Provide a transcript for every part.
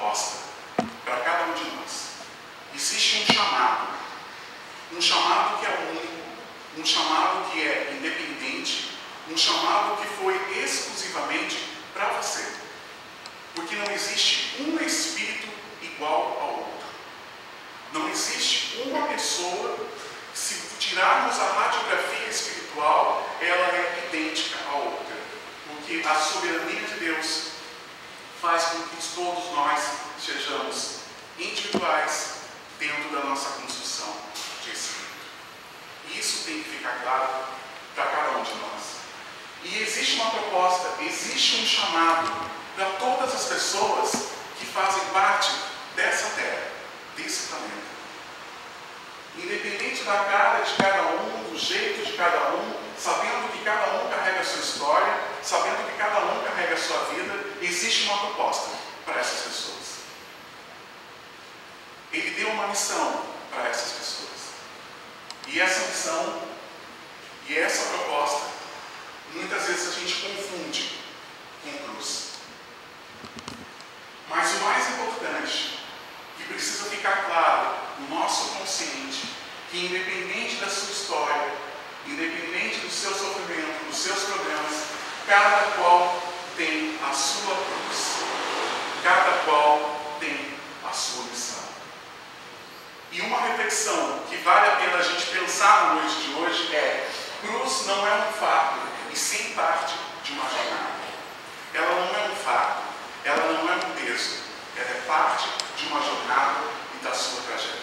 proposta para cada um de nós. Existe um chamado, um chamado que é único, um chamado que é independente, um chamado que foi exclusivamente para você. Porque não existe um espírito igual ao outro. Não existe uma pessoa, se tirarmos a radiografia espiritual, ela é idêntica à outra. Porque a soberania de Deus faz com que todos nós sejamos individuais dentro da nossa construção de espírito. Isso tem que ficar claro para cada um de nós. E existe uma proposta, existe um chamado para todas as pessoas que fazem parte dessa terra, desse planeta. Independente da cara de cada um, do jeito de cada um, sabendo que cada um carrega a sua história, sabendo que cada um carrega a sua vida, existe uma proposta para essas pessoas. Ele deu uma missão para essas pessoas. E essa missão e essa proposta, muitas vezes a gente confunde com cruz. Mas o mais importante, que precisa ficar claro no nosso consciente, que independente da sua cada qual tem a sua cruz. Cada qual tem a sua missão. E uma reflexão que vale a pena a gente pensar na noite de hoje é: cruz não é um fardo, e sim parte de uma jornada. Ela não é um fardo, ela não é um peso, ela é parte de uma jornada e da sua trajetória.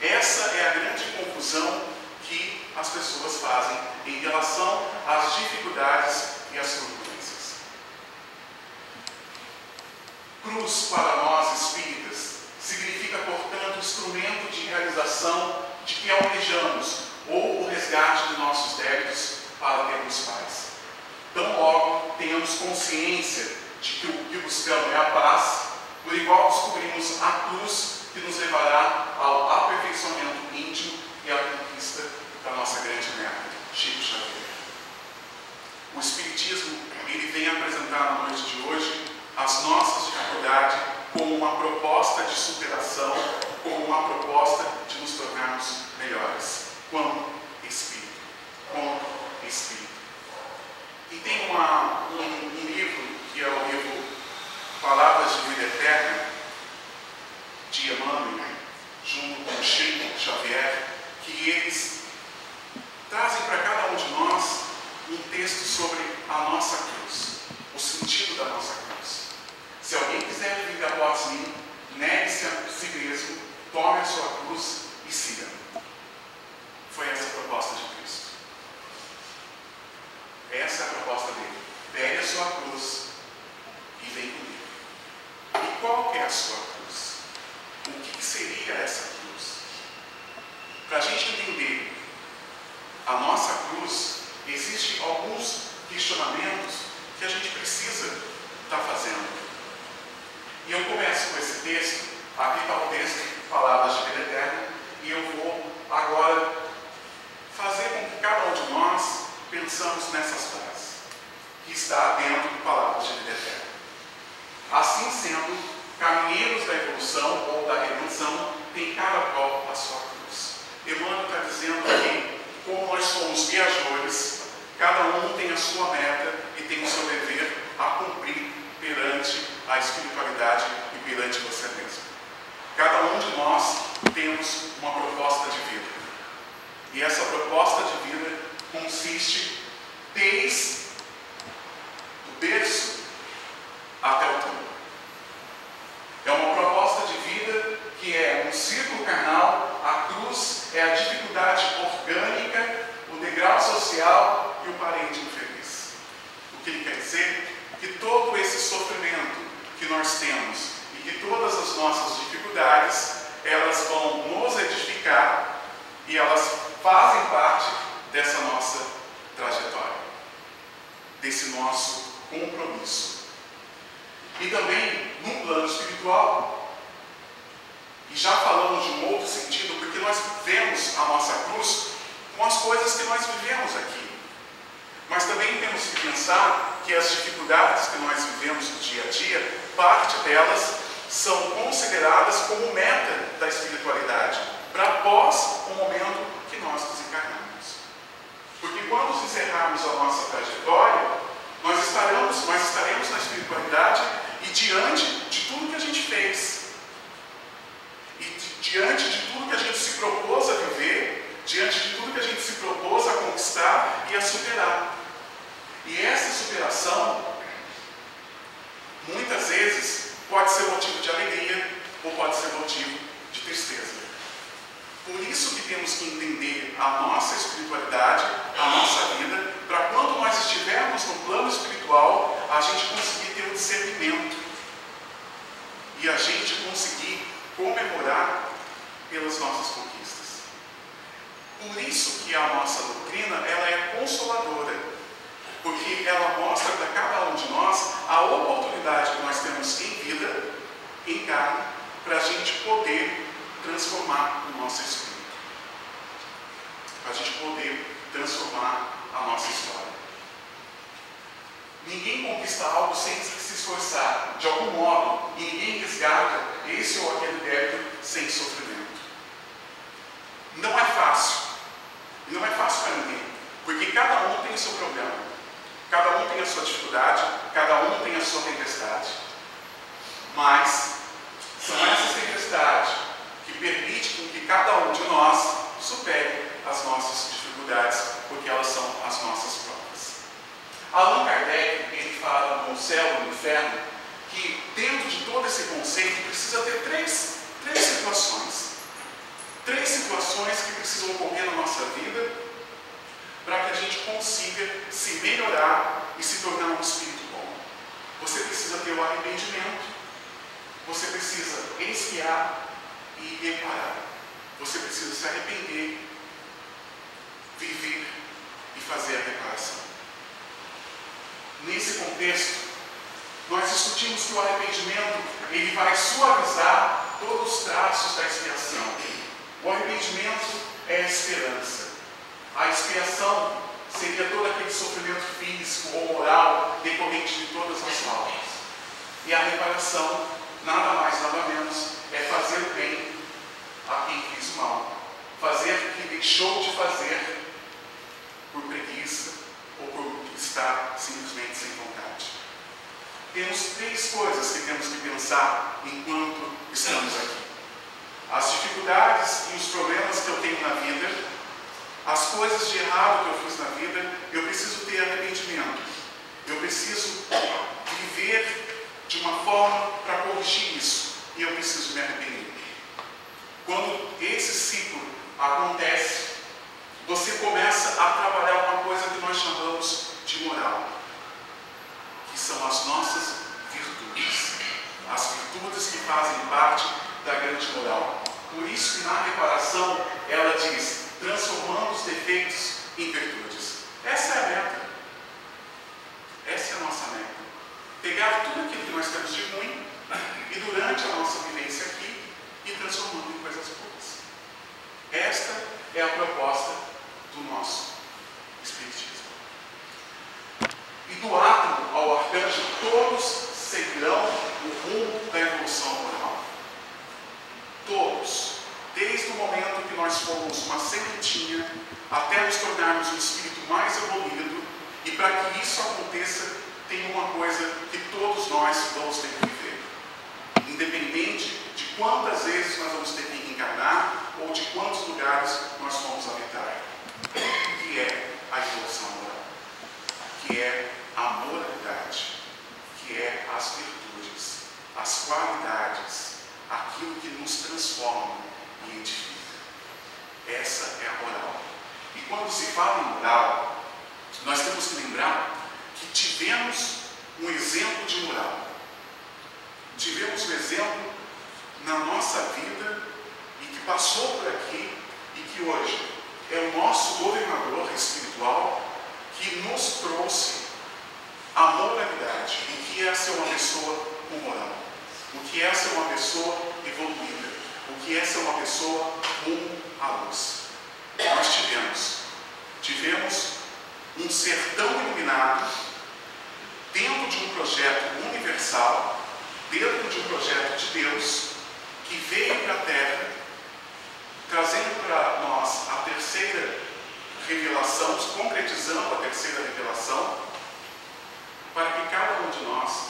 Essa é a grande confusão que as pessoas fazem em relação às dificuldades e às turbulências. Cruz para nós espíritas significa, portanto, instrumento de realização de que almejamos ou o resgate de nossos débitos para termos paz. Tão logo tenhamos consciência de que o que buscamos é a paz, por igual descobrimos a cruz que nos levará ao aperfeiçoamento íntimo e à conquista da nossa grande meta, Chico Xavier. O Espiritismo ele vem apresentar na noite de hoje as nossas dificuldades como uma proposta de superação, como uma proposta de nos tornarmos melhores, como Espírito, como Espírito. E tem uma, um, um livro, que é o livro Palavras de Vida Eterna, de Emmanuel, junto com Chico Xavier, que eles trazem para cada um de nós um texto sobre a nossa cruz, o sentido da nossa cruz. Se alguém quiser vir após mim, negue-se a si mesmo, tome a sua cruz e siga. Foi essa a proposta de Cristo. Essa é a proposta dele. Pegue a sua cruz e vem comigo. E qual é a sua cruz? O que seria essa cruz? Para a gente entender a nossa cruz, existem alguns questionamentos que a gente precisa estar tá fazendo. E eu começo com esse texto, aqui está o texto, Palavras de Vida Eterna, e eu vou agora fazer com que cada um de nós pensamos nessas frases, que está dentro de Palavras de Vida Eterna. Assim sendo, caminheiros da evolução ou da redenção têm cada qual a sua cruz. Emmanuel está dizendo que, como nós somos viajores, cada um tem a sua meta e tem o seu dever a cumprir perante a espiritualidade e perante você mesmo. Cada um de nós temos uma proposta de vida. E essa proposta de vida consiste desde o berço até o túmulo. É uma proposta de vida que é um círculo carnal, a cruz é a dificuldade orgânica, o degrau social e o parente infeliz. O que ele quer dizer? Que todo esse sofrimento que nós temos e que todas as nossas dificuldades, elas vão nos edificar e elas fazem parte dessa nossa trajetória, desse nosso compromisso. E também no plano espiritual, e já falamos de um outro sentido, porque nós vemos a nossa cruz com as coisas que nós vivemos aqui. Mas também temos que pensar que as dificuldades que nós vivemos no dia a dia, parte delas são consideradas como meta da espiritualidade, para após o momento que nós desencarnamos. Porque quando encerrarmos a nossa trajetória, nós estaremos, nós estaremos na espiritualidade e diante de tudo que a gente fez, e diante de tudo que a gente se propôs a viver, diante de tudo que a gente se propôs a conquistar e a superar. E essa superação, muitas vezes, pode ser motivo de alegria ou pode ser motivo de tristeza. Por isso que temos que entender a nossa espiritualidade, a nossa vida, para quando nós estivermos no plano espiritual, a gente conseguir ter um discernimento e a gente conseguir comemorar pelas nossas conquistas. Por isso que a nossa doutrina ela é consoladora, porque ela mostra para cada um de nós a oportunidade que nós temos em vida, em carne, para a gente poder transformar o nosso espírito. para a gente poder transformar a nossa história. Ninguém conquista algo sem se esforçar, de algum modo, ninguém resgata esse ou aquele débito sem sofrimento. Não é fácil. Não é fácil para ninguém, porque cada um tem o seu problema, cada um tem a sua dificuldade, cada um tem a sua tempestade. Mas são essas tempestades que permitem que cada um de nós supere as nossas dificuldades, porque elas são as nossas provas. Allan Kardec, ele fala no céu e no inferno, que dentro de todo esse conceito precisa ter três, três situações. Três situações que precisam ocorrer na nossa vida para que a gente consiga se melhorar e se tornar um espírito bom. Você precisa ter o arrependimento, você precisa espiar e reparar. Você precisa se arrepender, viver e fazer a reparação. Nesse contexto, nós discutimos que o arrependimento ele vai suavizar todos os traços da expiação. O arrependimento é a esperança. A expiação seria todo aquele sofrimento físico ou moral decorrente de todas as faltas. E a reparação, nada mais, nada menos, é fazer o bem a quem fez o mal. Fazer o que deixou de fazer por preguiça ou por estar simplesmente sem vontade. Temos três coisas que temos que pensar enquanto estamos aqui: as dificuldades e os problemas que eu tenho na vida, as coisas de errado que eu fiz na vida, eu preciso ter arrependimento. Eu preciso viver de uma forma para corrigir isso. E eu preciso me arrepender. Quando esse ciclo acontece, você começa a trabalhar uma coisa que nós chamamos de moral, que são as nossas virtudes, as virtudes que fazem parte da grande moral. Por isso que na reparação ela diz, transformando os defeitos em virtudes. Essa é a meta. Essa é a nossa meta. Pegar tudo aquilo que nós temos de ruim e durante a nossa vivência aqui e transformando em coisas boas. Esta é a proposta do nosso Espiritismo. E do átomo ao arcanjo, todos seguirão o rumo da evolução moral. Todos. Desde o momento que nós fomos uma sementinha até nos tornarmos um espírito mais evoluído, e para que isso aconteça, tem uma coisa que todos nós vamos ter que viver. Independente de quantas vezes nós vamos ter que encarnar ou de quantos lugares nós vamos habitar que é a evolução moral, que é a moralidade, que é as virtudes, as qualidades, aquilo que nos transforma e edifica. Essa é a moral. E quando se fala em moral, nós temos que lembrar tivemos um exemplo de moral. Tivemos um exemplo na nossa vida e que passou por aqui e que hoje é o nosso governador espiritual que nos trouxe a moralidade, o que é ser uma pessoa com moral, o que é ser uma pessoa evoluída, o que é ser uma pessoa rumo à luz. Nós tivemos, tivemos um ser tão iluminado dentro de um projeto universal, dentro de um projeto de Deus, que veio para a Terra trazendo para nós a terceira revelação, concretizando a terceira revelação, para que cada um de nós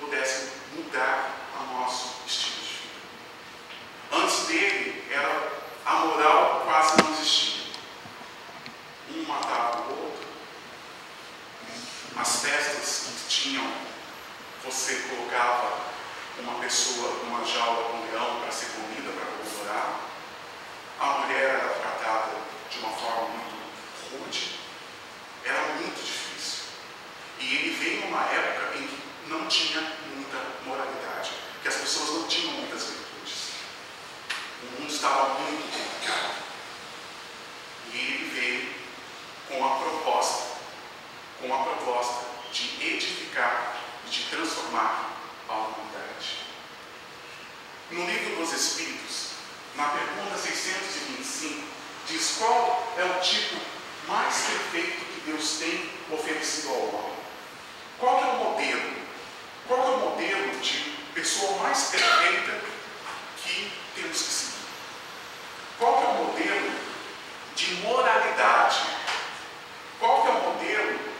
pudesse mudar o nosso estilo de vida. Antes dele, era, a moral quase não existia. Um matava o outro. As festas que tinham, você colocava uma pessoa numa jaula com um leão para ser comida, para comemorar a mulher era tratada de uma forma muito rude, era muito difícil. E ele veio numa época em que não tinha muita moralidade, que as pessoas não tinham muitas virtudes. O mundo estava muito complicado. E ele veio com a proposta, com a proposta de edificar, de transformar a humanidade. No livro dos Espíritos, na pergunta 625, diz qual é o tipo mais perfeito que Deus tem oferecido ao homem. Qual é o modelo? Qual é o modelo de pessoa mais perfeita que temos que seguir? Qual é o modelo de moralidade? Qual é o modelo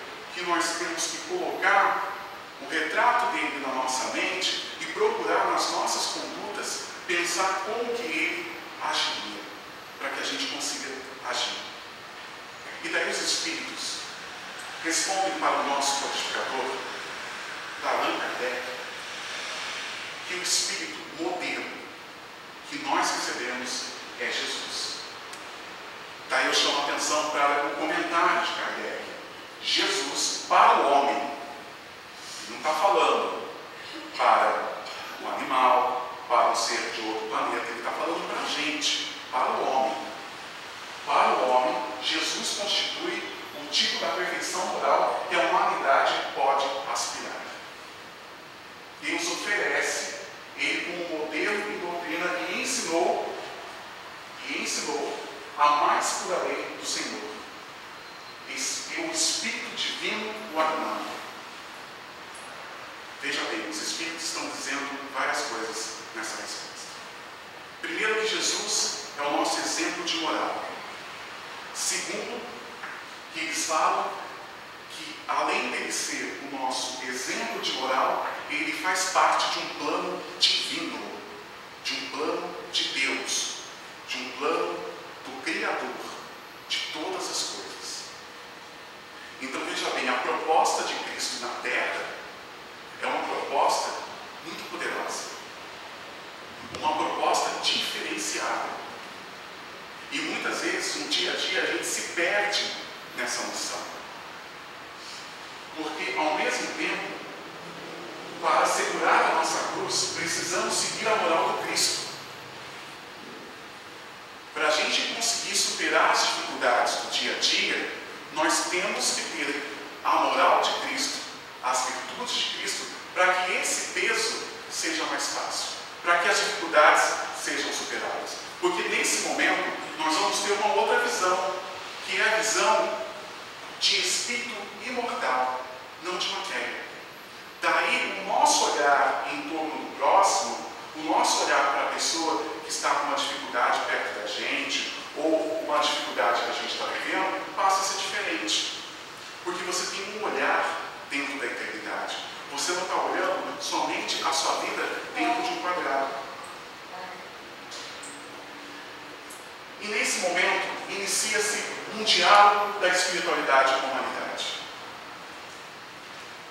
que nós temos que colocar o retrato dele na nossa mente e procurar nas nossas condutas pensar como que ele agiria, para que a gente consiga agir. E daí os Espíritos respondem para o nosso codificador, Allan Kardec, que o Espírito modelo que nós recebemos é Jesus. Daí eu chamo a atenção para o comentário de Kardec. Jesus para o homem não está falando para o animal, para um ser de outro planeta, ele está falando para a gente, para o homem. Para o homem, Jesus constitui o tipo da perfeição moral que a humanidade pode aspirar. Deus oferece ele como modelo e doutrina e ensinou, e ensinou a mais pura lei do Senhor. O Espírito Divino o animando. Veja bem, os Espíritos estão dizendo várias coisas nessa resposta. Primeiro, que Jesus é o nosso exemplo de moral. Segundo, que eles falam que, além dele ser o nosso exemplo de moral, ele faz parte de um plano divino, de um plano de Deus, de um plano do Criador de todas as coisas. Então veja bem, a proposta de Cristo na terra é uma proposta muito poderosa. Uma proposta diferenciada. E muitas vezes, no dia a dia, a gente se perde nessa noção. Porque, ao mesmo tempo, para segurar a nossa cruz, precisamos seguir a moral do Cristo. Para a gente conseguir superar as dificuldades do dia a dia, nós temos que ter a moral de Cristo, as virtudes de Cristo, para que esse peso seja mais fácil, para que as dificuldades sejam superadas. Porque nesse momento nós vamos ter uma outra visão, que é a visão de espírito imortal, não de matéria. Daí o nosso olhar em torno do próximo, o nosso olhar para a pessoa que está com uma dificuldade perto da gente, ou uma dificuldade que a gente está vivendo, passa a ser diferente. Porque você tem um olhar dentro da eternidade. Você não está olhando somente a sua vida dentro de um quadrado. E nesse momento inicia-se um diálogo da espiritualidade com a humanidade.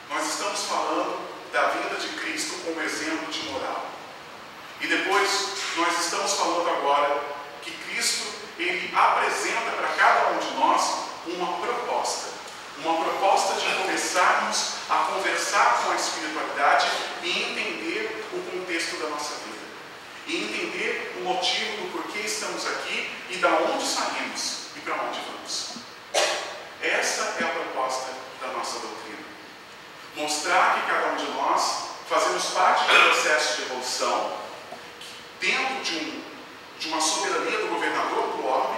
Nós estamos falando da vinda de Cristo como exemplo de moral. E depois nós estamos falando agora que Cristo ele apresenta para cada um de nós uma proposta uma proposta de começarmos a conversar com a espiritualidade e entender o contexto da nossa vida. E entender o motivo do porquê estamos aqui e da onde saímos e para onde vamos. Essa é a proposta da nossa doutrina. Mostrar que cada um de nós fazemos parte do processo de evolução dentro de, um, de uma soberania do governador do orbe,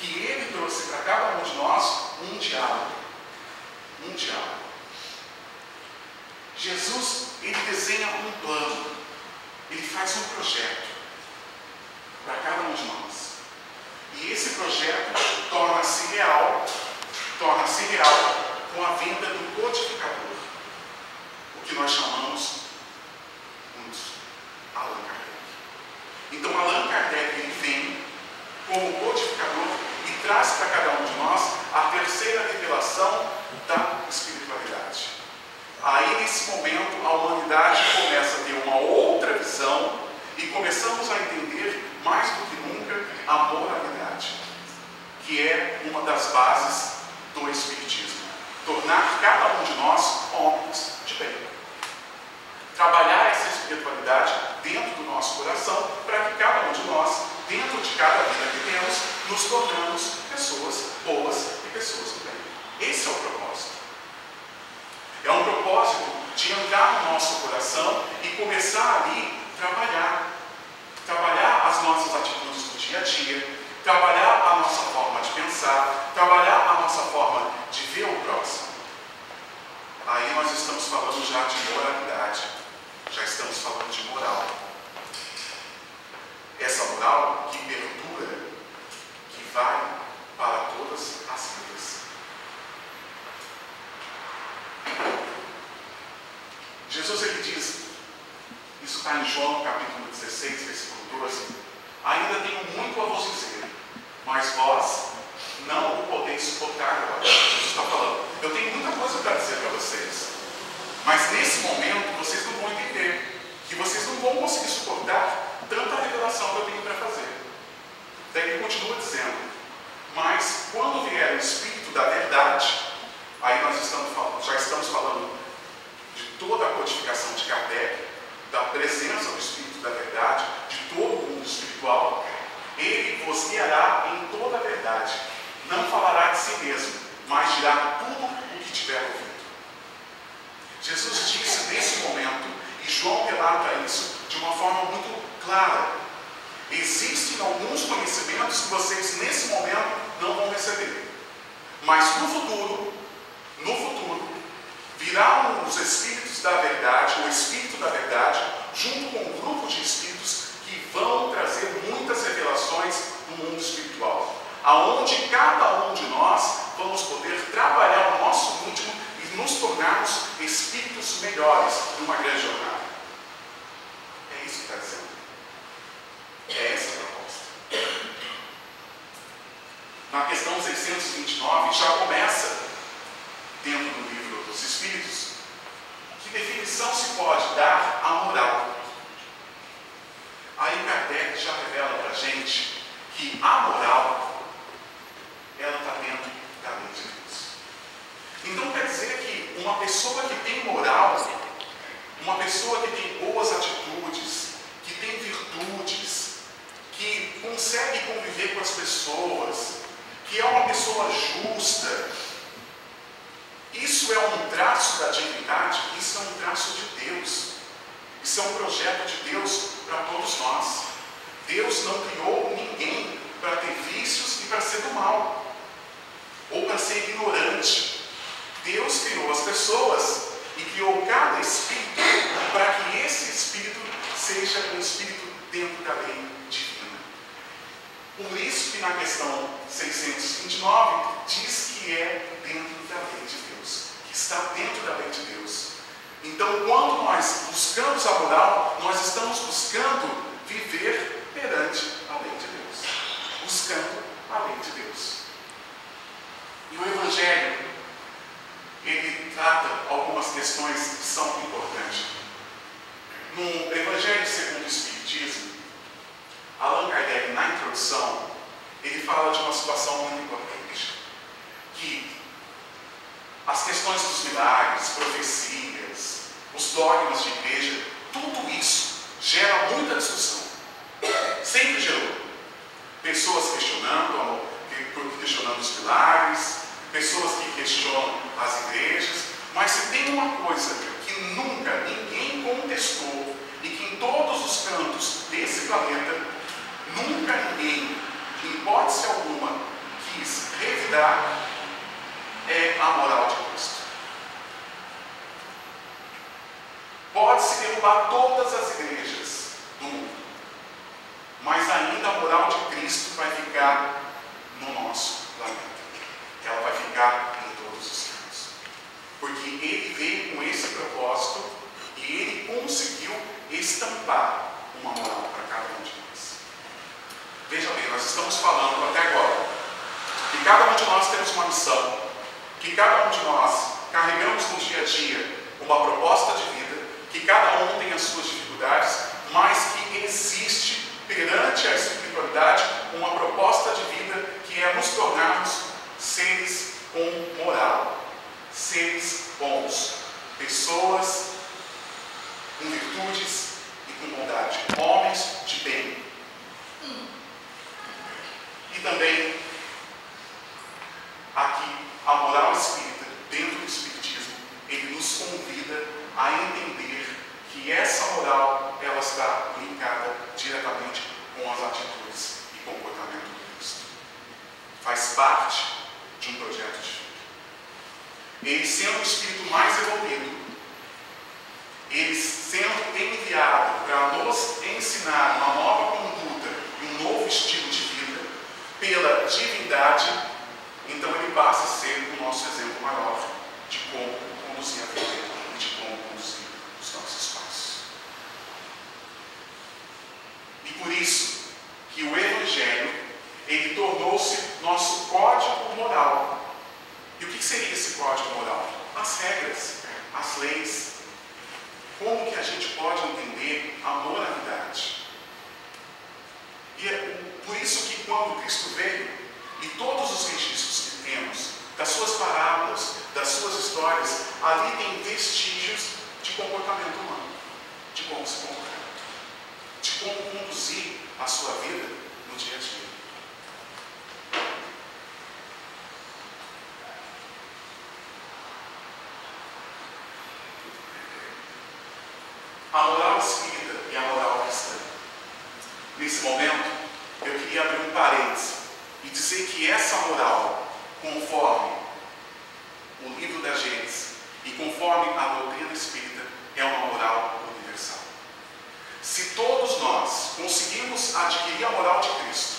que ele trouxe para cada um de nós um diálogo mundial. Jesus, ele desenha um plano, ele faz um projeto para cada um de nós. E esse projeto torna-se real, torna-se real com a vinda do codificador, o que nós chamamos de Allan Kardec. Então Allan Kardec ele vem como codificador e traz para cada um de nós a terceira revelação da espiritualidade. Aí, nesse momento, a humanidade começa a ter uma outra visão e começamos a entender mais do que nunca a moralidade, que é uma das bases do Espiritismo. Tornar cada um de nós homens de bem. Trabalhar essa espiritualidade dentro do nosso coração para que cada um de nós, dentro de cada vida que temos, nos tornamos pessoas boas e pessoas do bem. Esse é o propósito. É um propósito de entrar no nosso coração e começar ali trabalhar. Trabalhar as nossas atitudes do dia a dia, trabalhar a nossa forma de pensar, trabalhar a nossa forma de ver o próximo. Aí nós estamos falando já de moralidade, já estamos falando de moral. Essa moral que perdura, que vai para todas as vidas. Jesus ele diz, isso está em João capítulo 16, versículo 12, ainda tenho muito a vos dizer, mas vós não o podeis suportar agora. Jesus está falando, eu tenho muita coisa para dizer para vocês, mas nesse momento vocês não vão entender, que vocês não vão conseguir suportar tanta revelação que eu tenho para fazer. Daí ele continua dizendo, mas quando vier o Espírito da verdade, aí nós estamos, já estamos falando de toda a codificação de Kardec, da presença do Espírito da verdade, de todo o mundo espiritual, ele vos guiará em toda a verdade. Não falará de si mesmo, mas dirá tudo o que tiver ouvido. Jesus disse nesse momento, e João relata isso de uma forma muito clara. Existem alguns conhecimentos que vocês nesse momento não vão receber. Mas no futuro, no futuro, virão os Espíritos da Verdade, o Espírito da Verdade, junto com um grupo de Espíritos que vão trazer muitas revelações no mundo espiritual. Aonde cada um de nós vamos poder trabalhar o nosso íntimo e nos tornarmos espíritos melhores numa grande jornada. É isso que está dizendo. É essa a proposta. Na questão 629 já começa, dentro do livro dos Espíritos, que definição se pode dar à moral. Aí Kardec já revela para a gente que a moral, ela está dentro da lei de Deus. Então quer dizer que uma pessoa que tem moral, uma pessoa que tem boas atitudes, que tem virtudes, que consegue conviver com as pessoas, que é uma pessoa justa, isso é um traço da divindade, isso é um traço de Deus. Isso é um projeto de Deus para todos nós. Deus não criou ninguém para ter vícios e para ser do mal, ou para ser ignorante. Deus criou as pessoas e criou cada espírito para que esse espírito seja um espírito dentro da lei divina. Por isso que na questão 629 diz que é dentro da lei de Deus, que está dentro da lei de Deus. Então, quando nós buscamos a moral, nós estamos buscando viver perante a lei de Deus, buscando a lei de Deus. E o Evangelho, ele trata algumas questões que são importantes. No Evangelho segundo o Espiritismo, Allan Kardec, na introdução, ele fala de uma situação muito importante, que as questões dos milagres, profecias, os dogmas de igreja, tudo isso gera muita discussão. Sempre gerou. Pessoas questionando, questionando os milagres, pessoas que questionam as igrejas, mas se tem uma coisa que nunca ninguém contestou e que em todos os cantos desse planeta, nunca ninguém, em hipótese alguma, quis revidar, é a moral de Cristo. Pode-se derrubar todas as igrejas do mundo, mas ainda a moral de Cristo vai ficar no nosso planeta. Ela vai ficar em todos os cantos. Porque ele veio com esse propósito e ele conseguiu estampar uma moral para cada um de nós. Veja bem, nós estamos falando até agora que cada um de nós temos uma missão, que cada um de nós carregamos no dia a dia uma proposta de vida, que cada um tem as suas dificuldades, mas que existe perante a espiritualidade uma proposta de vida que é nos tornarmos seres com moral, seres bons, pessoas com virtudes e com bondade, homens de bem. E também aqui a moral espírita, dentro do espiritismo, ele nos convida a entender que essa moral ela está linkada diretamente com as atitudes e comportamento do Cristo. faz parte de um projeto de vida. Ele sendo o espírito mais evoluído, ele sendo enviado para nos ensinar uma nova conduta e um novo estilo de vida pela divindade, então ele passa a ser o nosso exemplo maior de como conduzir a vida e de como conduzir os nossos passos. E por isso que o Evangelho ele tornou-se nosso código moral. E o que seria esse código moral? As regras, as leis. Como que a gente pode entender a moralidade? E é por isso que quando Cristo veio, e todos os registros que temos, das suas parábolas, das suas histórias, ali tem vestígios de comportamento humano, de como se comportar, de como conduzir a sua vida no dia a dia. A moral espírita e a moral cristã. Nesse momento, eu queria abrir um parênteses e dizer que essa moral, conforme o livro da Gênesis e conforme a doutrina espírita, é uma moral universal. Se todos nós conseguirmos adquirir a moral de Cristo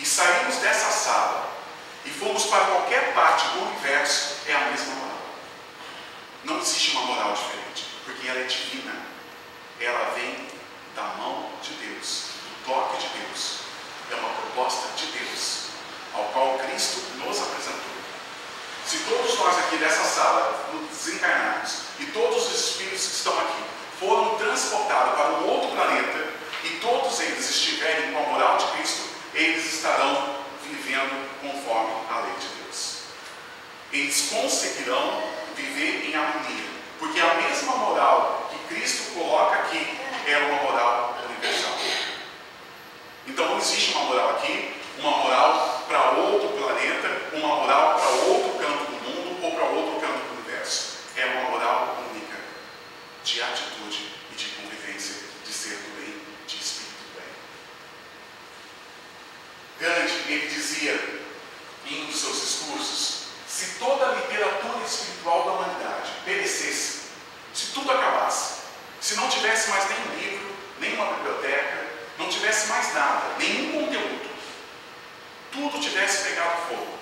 e sairmos dessa sala e formos para qualquer parte do universo, é a mesma moral. Não existe uma moral diferente, porque ela é divina. Ela vem da mão de Deus, do toque de Deus. É uma proposta de Deus, ao qual Cristo nos apresentou. Se todos nós aqui dessa sala nos desencarnarmos e todos os espíritos que estão aqui foram transportados para um outro planeta e todos eles estiverem com a moral de Cristo, eles estarão vivendo conforme a lei de Deus. Eles conseguirão viver em harmonia, porque a mesma moral Cristo coloca aqui é uma moral universal. Então não existe uma moral aqui, uma moral para outro planeta, uma moral para outro canto do mundo ou para outro canto do universo. É uma moral única de atitude e de convivência, de ser do bem, de espírito do bem. Gandhi, ele dizia em um dos seus discursos, se toda a literatura espiritual da humanidade perecesse, se tudo acabasse, se não tivesse mais nenhum livro, nenhuma biblioteca, não tivesse mais nada, nenhum conteúdo, tudo tivesse pegado fogo,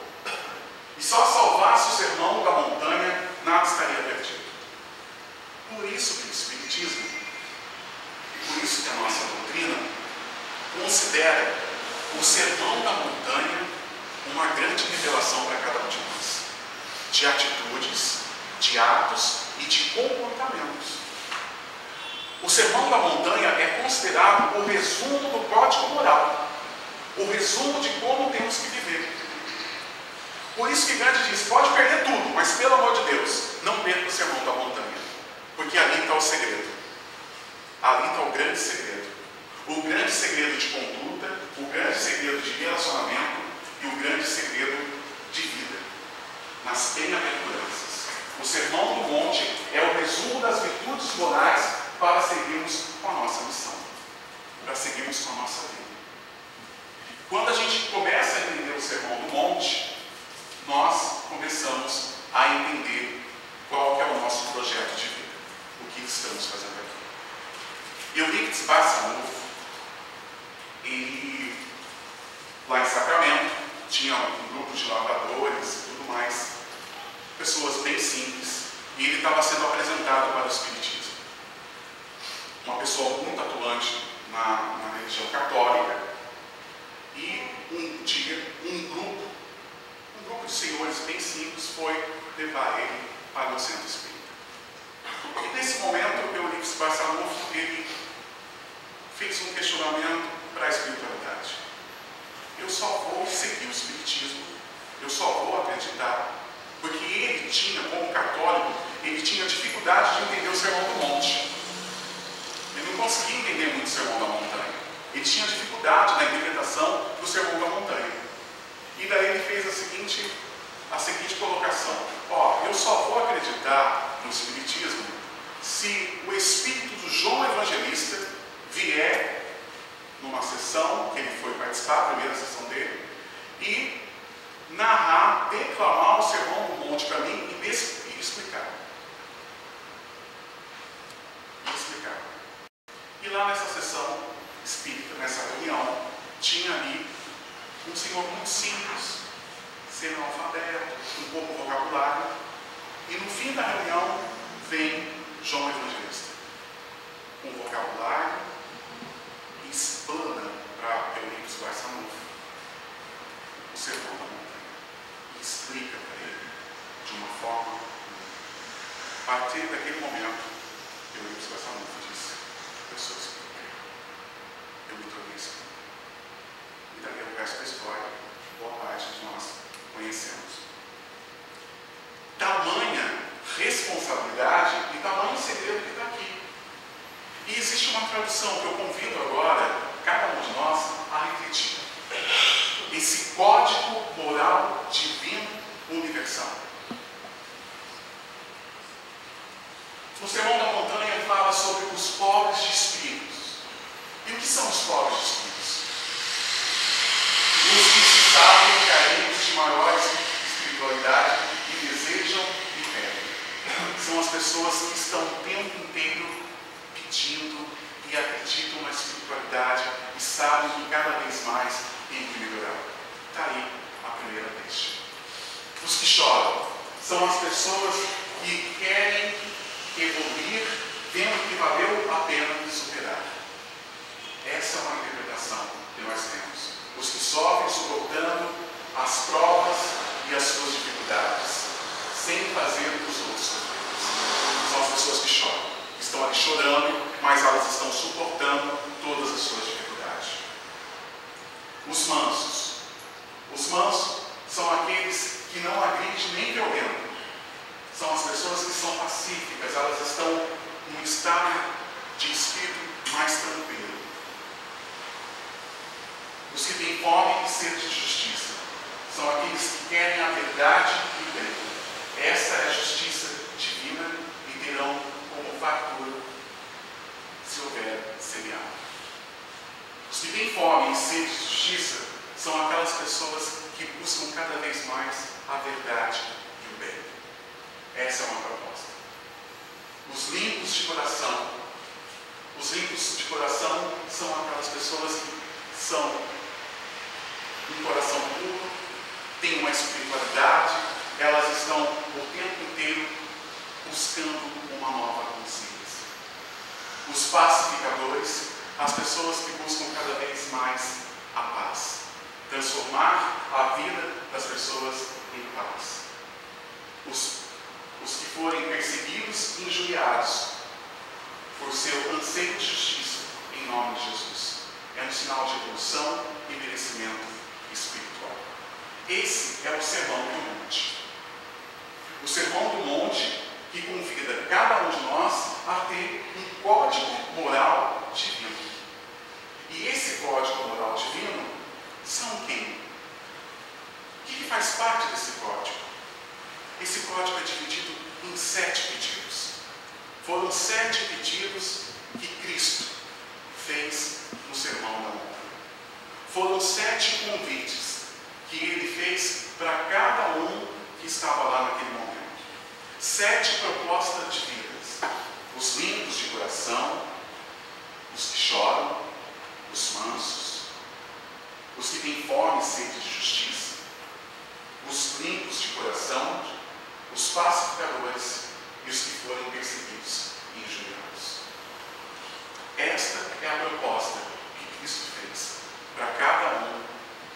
e só salvasse o sermão da montanha, nada estaria perdido. Por isso que o Espiritismo, e por isso que a nossa doutrina, considera o sermão da montanha uma grande revelação para cada um de nós, de atitudes, de atos e de comportamentos. O Sermão da Montanha é considerado o resumo do código moral, o resumo de como temos que viver. Por isso que Gandhi diz: pode perder tudo, mas pelo amor de Deus, não perca o Sermão da Montanha, porque ali está o segredo. Ali está o grande segredo. O grande segredo de conduta, o grande segredo de relacionamento e o grande segredo de vida, nas bem-aventuranças. O Sermão do Monte é o resumo das virtudes morais para seguirmos com a nossa missão, para seguirmos com a nossa vida. Quando a gente começa a entender o Sermão do Monte, nós começamos a entender qual é o nosso projeto de vida, o que estamos fazendo aqui. Eurípides Barçanufo, ele, lá em Sacramento, tinha um grupo de lavradores e tudo mais, pessoas bem simples, e ele estava sendo apresentado para o Espiritismo. Uma pessoa muito atuante na, na religião católica, e um dia, um grupo, um grupo de senhores bem simples foi levar ele para o centro espírita. E nesse momento, Eurípides Barçanufo, ele fez um questionamento para a espiritualidade. Eu só vou seguir o Espiritismo, eu só vou acreditar, porque ele tinha, como católico, ele tinha dificuldade de entender o Sermão do Monte. Conseguia entender muito o Sermão da Montanha. Ele tinha dificuldade na interpretação do Sermão da Montanha. E daí ele fez a seguinte, a seguinte colocação: Ó, eu só vou acreditar no Espiritismo se o espírito do João Evangelista vier numa sessão que ele foi participar, a primeira sessão dele, e narrar, declamar o sermão do monte para mim e, e explicar. E explicar. E lá nessa sessão espírita, nessa reunião, tinha ali um senhor muito simples, sendo alfabeto, um pouco vocabulário, e no fim da reunião vem João Evangelista, com vocabulário e explana para Eurípides Barçanufo o sermão da montanha e explica para ele de uma forma. A partir daquele momento, Eurípides Barçanufo disse: Eu sou espírita. Eu me tornei espírita. E dali o resto da história, boa parte de nós conhecemos. Tamanha responsabilidade e tamanho segredo que está aqui. E existe uma tradução que eu convido agora, cada um de nós, a refletir. Esse código moral divino universal. No Sermão da Montanha fala sobre os pobres de que são os pobres de espíritos? Os que sabem carentes de maior espiritualidade e desejam são as pessoas que estão o tempo inteiro pedindo e acreditam na espiritualidade e sabem que cada vez mais tem que melhorar. Está aí a primeira deixa. Os que choram são as pessoas que querem evoluir vendo que valeu a pena superar. Essa é uma interpretação que nós temos. Os que sofrem suportando as provas e as suas dificuldades, sem fazer os outros sofrer são as pessoas que choram. Estão ali chorando, mas elas estão suportando todas as suas dificuldades. Os mansos. Os mansos são aqueles que não agridem nem violentam. São as pessoas que são pacíficas, elas estão num estado de espírito mais tranquilo. Os que têm fome e sede de justiça são aqueles que querem a verdade e o bem. Essa é a justiça divina terão como fartura se houver semeado. Os que têm fome e sede de justiça são aquelas pessoas que buscam cada vez mais a verdade e o bem. Essa é uma proposta. Os limpos de coração. Os limpos de coração são aquelas pessoas que são um coração puro, têm uma espiritualidade, elas estão o tempo inteiro buscando uma nova consciência. Os pacificadores, as pessoas que buscam cada vez mais a paz, transformar a vida das pessoas em paz. Os, os que forem injuriados por seu anseio de justiça, em nome de Jesus. É um sinal de evolução e merecimento espiritual. Esse é o Sermão do Monte. O Sermão do Monte que convida cada um de nós a ter um código moral divino. E esse código moral divino são quem? O que faz parte desse código? Esse código é dividido em sete pedidos. Foram sete pedidos que Cristo fez no Sermão da Montanha. Foram sete convites que ele fez para cada um que estava lá naquele momento sete propostas de vidas: os limpos de coração, os que choram, os mansos, os que têm fome e sede de justiça, os limpos de coração, os pacificadores e os que forem perseguidos e injuriados. Esta é a proposta que Cristo fez para cada um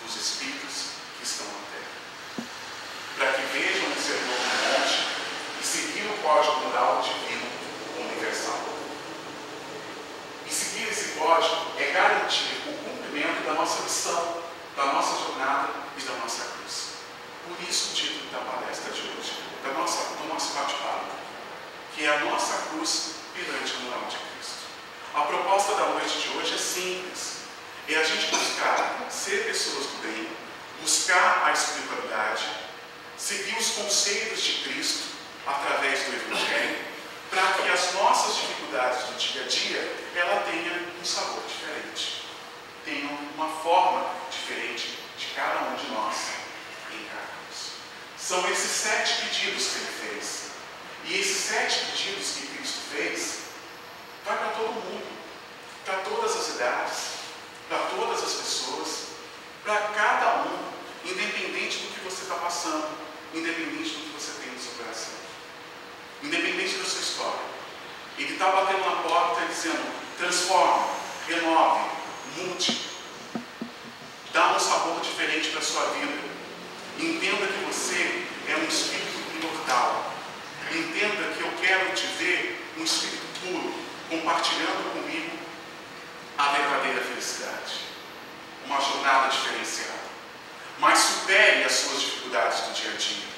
dos espíritos que estão na terra. Para que vejam o sermão do monte seguir o código moral divino universal. E seguir esse código é garantir o cumprimento da nossa missão, da nossa jornada e da nossa cruz. Por isso o título da palestra de hoje, da nossa, do nosso bate-papo, que é a nossa cruz perante a moral de Cristo. A proposta da noite de hoje é simples. É a gente buscar ser pessoas do bem, buscar a espiritualidade, seguir os conceitos de Cristo através do Evangelho, para que as nossas dificuldades do dia a dia ela tenha um sabor diferente, tenha uma forma diferente de cada um de nós. São esses sete pedidos que ele fez. E esses sete pedidos que Cristo fez, vai para todo mundo, para todas as idades, para todas as pessoas, para cada um, independente do que você está passando, independente do que você tem no seu coração, independente da sua história. Ele está batendo na porta e dizendo: transforme, renove, mude, dá um sabor diferente para a sua vida. Entenda que você é um espírito imortal. Entenda que eu quero te ver um espírito puro, compartilhando comigo a verdadeira felicidade. Uma jornada diferenciada. Mas supere as suas dificuldades do dia a dia.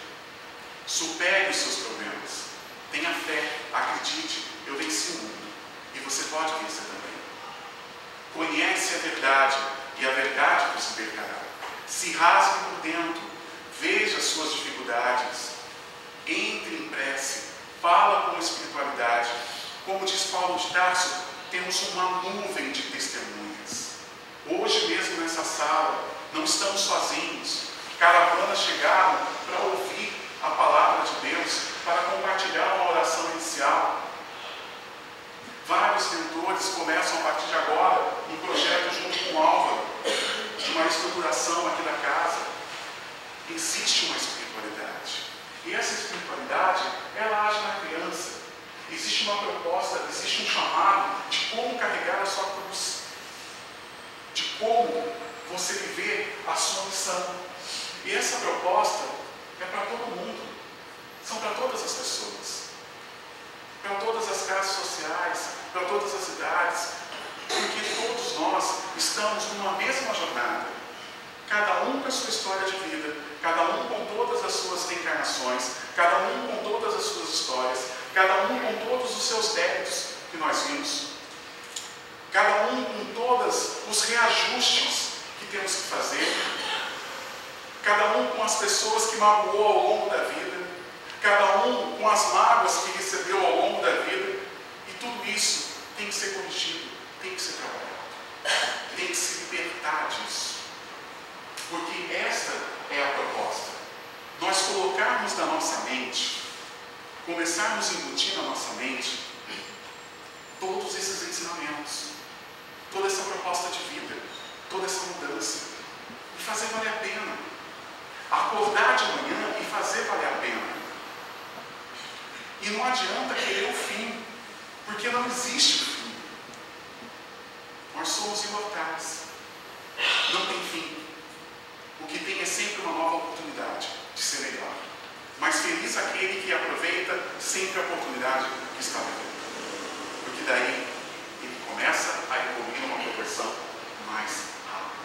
Supere os seus problemas. Tenha fé, acredite, eu venci o mundo. E você pode vencer também. Conhece a verdade e a verdade vos libertará. Se rasgue por dentro, veja as suas dificuldades, entre em prece, fala com espiritualidade. Como diz Paulo de Tarso, temos uma nuvem de testemunhas. Hoje mesmo nessa sala, não estamos sozinhos. Caravanas chegaram para ouvir a palavra de Deus, para compartilhar uma oração inicial. Vários mentores começam a partir de agora um projeto junto com o Álvaro, de uma estruturação aqui da casa. Existe uma espiritualidade. E essa espiritualidade, ela age na criança. Existe uma proposta, existe um chamado de como carregar a sua cruz. De como você viver a sua missão. E essa proposta é para todo mundo. São para todas as pessoas. Para todas as classes sociais, para todas as idades. Porque todos nós estamos numa mesma jornada. Cada um com a sua história de vida, cada um com todas as suas reencarnações, cada um com todas as suas histórias, cada um com todos os seus débitos que nós vimos, cada um com todos os reajustes que temos que fazer, cada um com as pessoas que magoou ao longo da vida, cada um com as mágoas que recebeu ao longo da vida, e tudo isso tem que ser corrigido, tem que ser trabalhado, tem que se libertar disso. Porque esta é a proposta. Nós colocarmos na nossa mente, começarmos a embutir na nossa mente todos esses ensinamentos, toda essa proposta de vida, toda essa mudança, e fazer valer a pena. Acordar de manhã e fazer valer a pena. E não adianta querer o fim, porque não existe o fim. Nós somos imortais. Não tem fim. O que tem é sempre uma nova oportunidade de ser melhor. Mas feliz aquele que aproveita sempre a oportunidade que está vivendo. Porque daí ele começa a evoluir numa proporção mais rápida.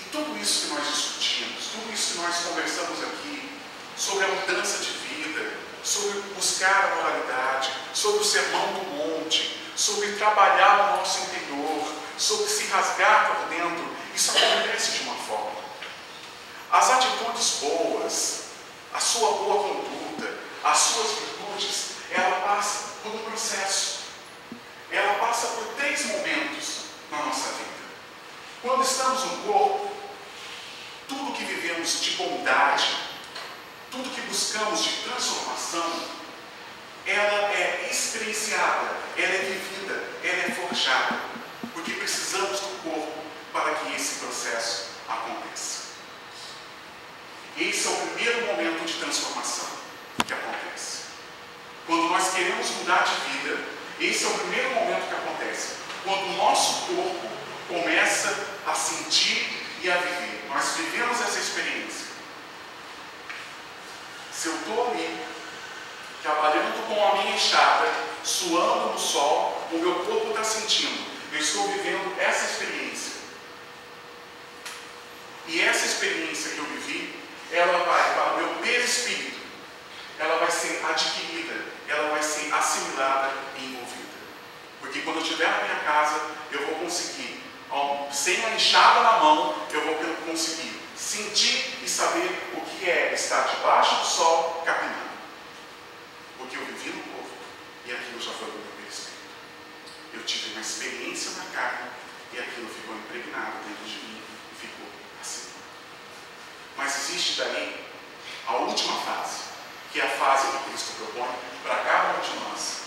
E tudo isso que nós discutimos, tudo isso que nós conversamos aqui, sobre a mudança de vida, sobre buscar a moralidade, sobre o sermão do monte, sobre trabalhar o nosso interior, sobre se rasgar por dentro, isso acontece de uma forma. As atitudes boas, a sua boa conduta, as suas virtudes, ela passa por um processo. Ela passa por três momentos na nossa vida. Quando estamos no corpo, tudo que vivemos de bondade, tudo que buscamos de transformação, ela é experienciada, ela é vivida, ela é forjada, porque precisamos do corpo para que esse processo aconteça. Esse é o primeiro momento de transformação que acontece. Quando nós queremos mudar de vida, esse é o primeiro momento que acontece. Quando o nosso corpo começa a sentir e a viver. Nós vivemos essa experiência. Se eu estou ali, trabalhando com a minha enxada, suando no sol, o meu corpo está sentindo. Eu estou vivendo essa experiência. E essa experiência que eu vivi, ela vai para o meu perispírito, ela vai ser adquirida, ela vai ser assimilada e envolvida. Porque quando eu estiver na minha casa, eu vou conseguir, sem a enxada na mão, eu vou conseguir sentir e saber o que é estar debaixo do sol capinando. Porque eu vivi no corpo e aquilo já foi do meu perispírito. Eu tive uma experiência na carne e aquilo ficou impregnado dentro de mim e ficou assim. Mas existe daí a última fase, que é a fase que Cristo propõe para cada um de nós,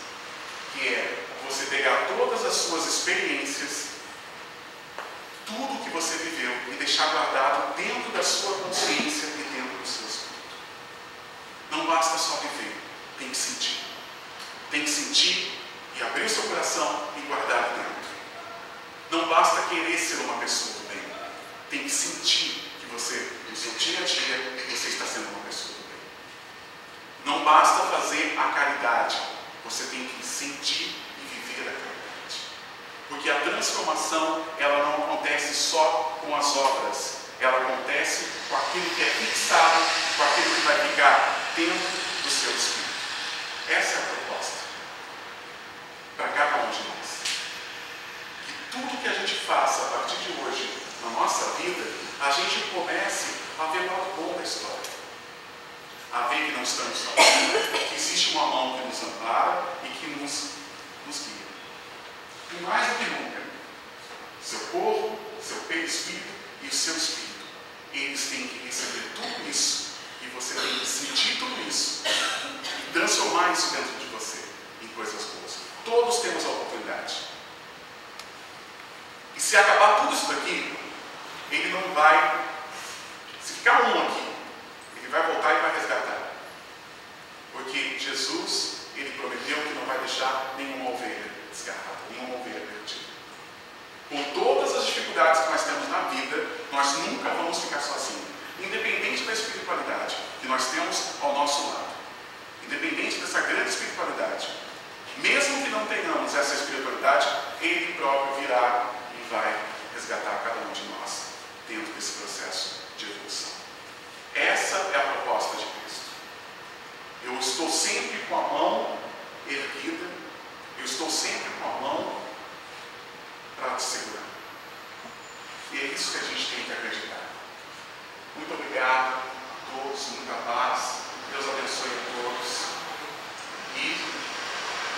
que é você pegar todas as suas experiências, tudo que você viveu e deixar guardado dentro da sua consciência e dentro do seu espírito. Não basta só viver, tem que sentir. Tem que sentir e abrir seu coração e guardar dentro. Não basta querer ser uma pessoa do bem, tem que sentir que você, no seu dia a dia, você está sendo uma pessoa do bem. Não basta fazer a caridade, você tem que sentir e viver a caridade. Porque a transformação, ela não acontece só com as obras, ela acontece com aquilo que é fixado, com aquilo que vai ficar dentro do seu espírito. Essa é a proposta para cada um de nós. Que tudo que a gente faça a partir de hoje na nossa vida, a gente comece a ver o lado bom da história. A ver que não estamos sozinhos, que existe uma mão que nos ampara e que nos, nos guia. E mais do que nunca, seu corpo, seu perispírito e o seu espírito, eles têm que receber tudo isso e você tem que sentir tudo isso e transformar isso dentro de você em coisas boas. Todos temos a oportunidade. E se acabar tudo isso daqui, ele não vai. Se ficar um aqui, ele vai voltar e vai resgatar. Porque Jesus, ele prometeu que não vai deixar nenhuma ovelha desgarrada, nenhuma ovelha perdida. Com todas as dificuldades que nós temos na vida, nós nunca vamos ficar sozinhos. Independente da espiritualidade que nós temos ao nosso lado. Independente dessa grande espiritualidade. Mesmo que não tenhamos essa espiritualidade, Ele próprio virá e vai resgatar cada um de nós dentro desse processo de evolução. Essa é a proposta de Cristo. Eu estou sempre com a mão erguida, eu estou sempre com a mão para te segurar. E é isso que a gente tem que acreditar. Muito obrigado a todos, muita paz. Deus abençoe a todos. E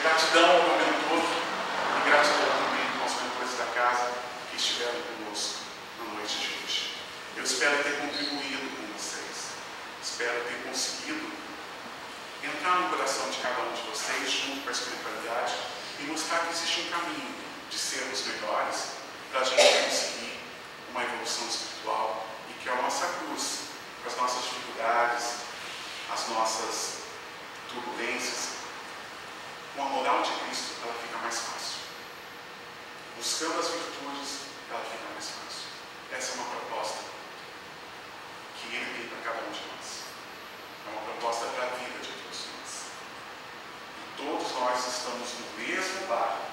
Gratidão ao meu mentor e gratidão também aos mentores da casa que estiveram conosco na noite de hoje. Eu espero ter contribuído com vocês. Espero ter conseguido entrar no coração de cada um de vocês, junto com a espiritualidade, e mostrar que existe um caminho de sermos melhores para a gente conseguir uma evolução espiritual e que a nossa cruz, com as nossas dificuldades, as nossas turbulências, com a moral de Cristo, ela fica mais fácil. Buscando as virtudes, ela fica mais fácil. Essa é uma proposta que Ele tem para cada um de nós. É uma proposta para a vida de todos nós. E todos nós estamos no mesmo barco,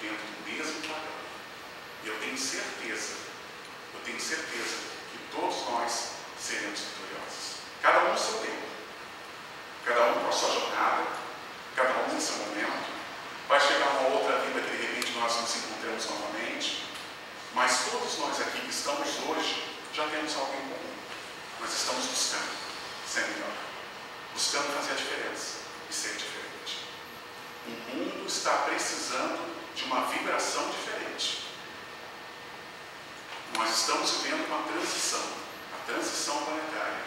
dentro do mesmo vagão. E eu tenho certeza, eu tenho certeza que todos nós seremos vitoriosos. Cada um no seu tempo. Cada um com a sua jornada, cada um em seu momento. Vai chegar uma outra vida que de repente nós nos encontramos novamente. Mas todos nós aqui que estamos hoje já temos algo em comum. Nós estamos buscando ser melhor, buscando fazer a diferença e ser diferente. O mundo está precisando de uma vibração diferente. Nós estamos vivendo uma transição, a transição planetária.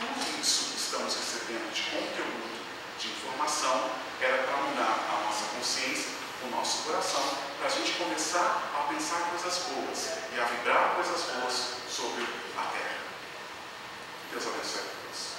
E tudo isso que estamos recebendo de conteúdo de informação era para mudar a nossa consciência, o nosso coração, para a gente começar a pensar coisas boas e a vibrar because of his sacrifice.